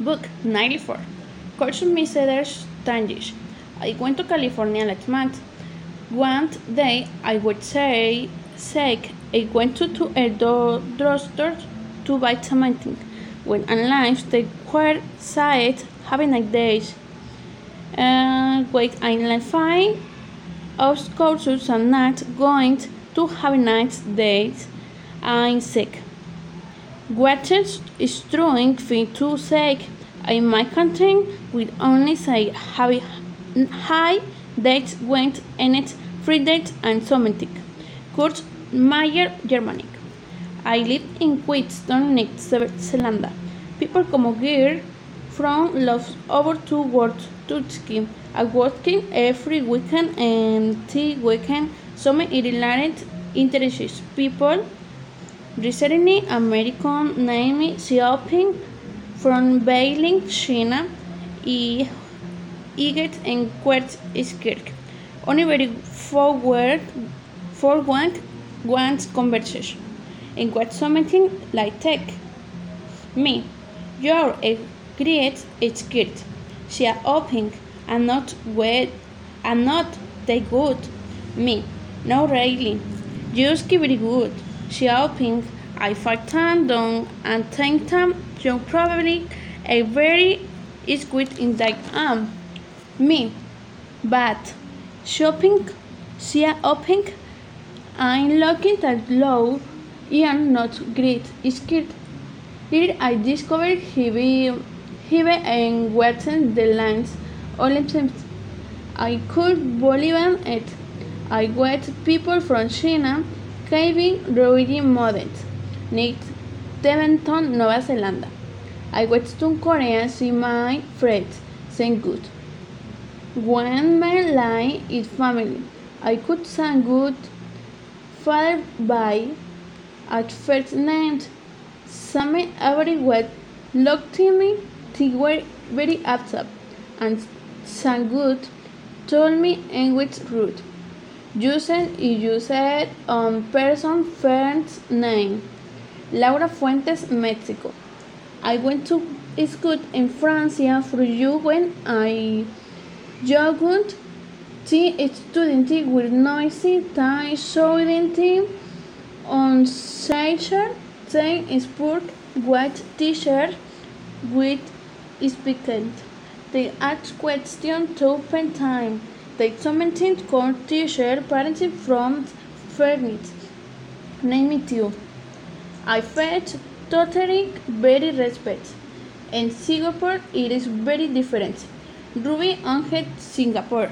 Book 94. Course Mr. Standish. I went to California last month. One day I would say sick. I went to, to a drugstore to buy something. When I alive, they were said, having a day. Uh, wait, I'm fine. Of course, I'm not going to have a nice day. I'm sick. What is trying to say in my country will only say have high dates went and it's free dates and somatic. Kurt Meyer, Germanic. I live in Queenstown, New Zealand. People como Gear from loves over to words to ski. I working every weekend and the weekend some irrelevant interests people recently American name Xiaoping from Beijing, China y Iget en Kirk. Only very forward for one conversation. In what something like tech. Me, you're a great skirt. She are and not wet and not they good. Me, no really. Just very good. I find time down and think time you're probably a very good in that am. Me, but shopping, open, I'm looking at low, and not great. Scared. Here I discovered he heavy and wetting the lines. All I could believe it. I wet people from China, caving, reading models. Nick Teventon, Nueva Zelanda. I went to Korea see my friends. Thank good. When my line is family, I could sing good. Father by at first named some everywhere looked at me. They were very upset and sang good. Told me in which route. Using used on person friend's name. Laura Fuentes, Mexico. I went to school in France for you when I joined the student with noisy tie showing on Seychelles, they sport white t-shirt with speaking. They asked question to open time. They commented on t-shirt parenting from furniture. Name it you. I felt totally very respect. In Singapore, it is very different. Ruby Angel, Singapore.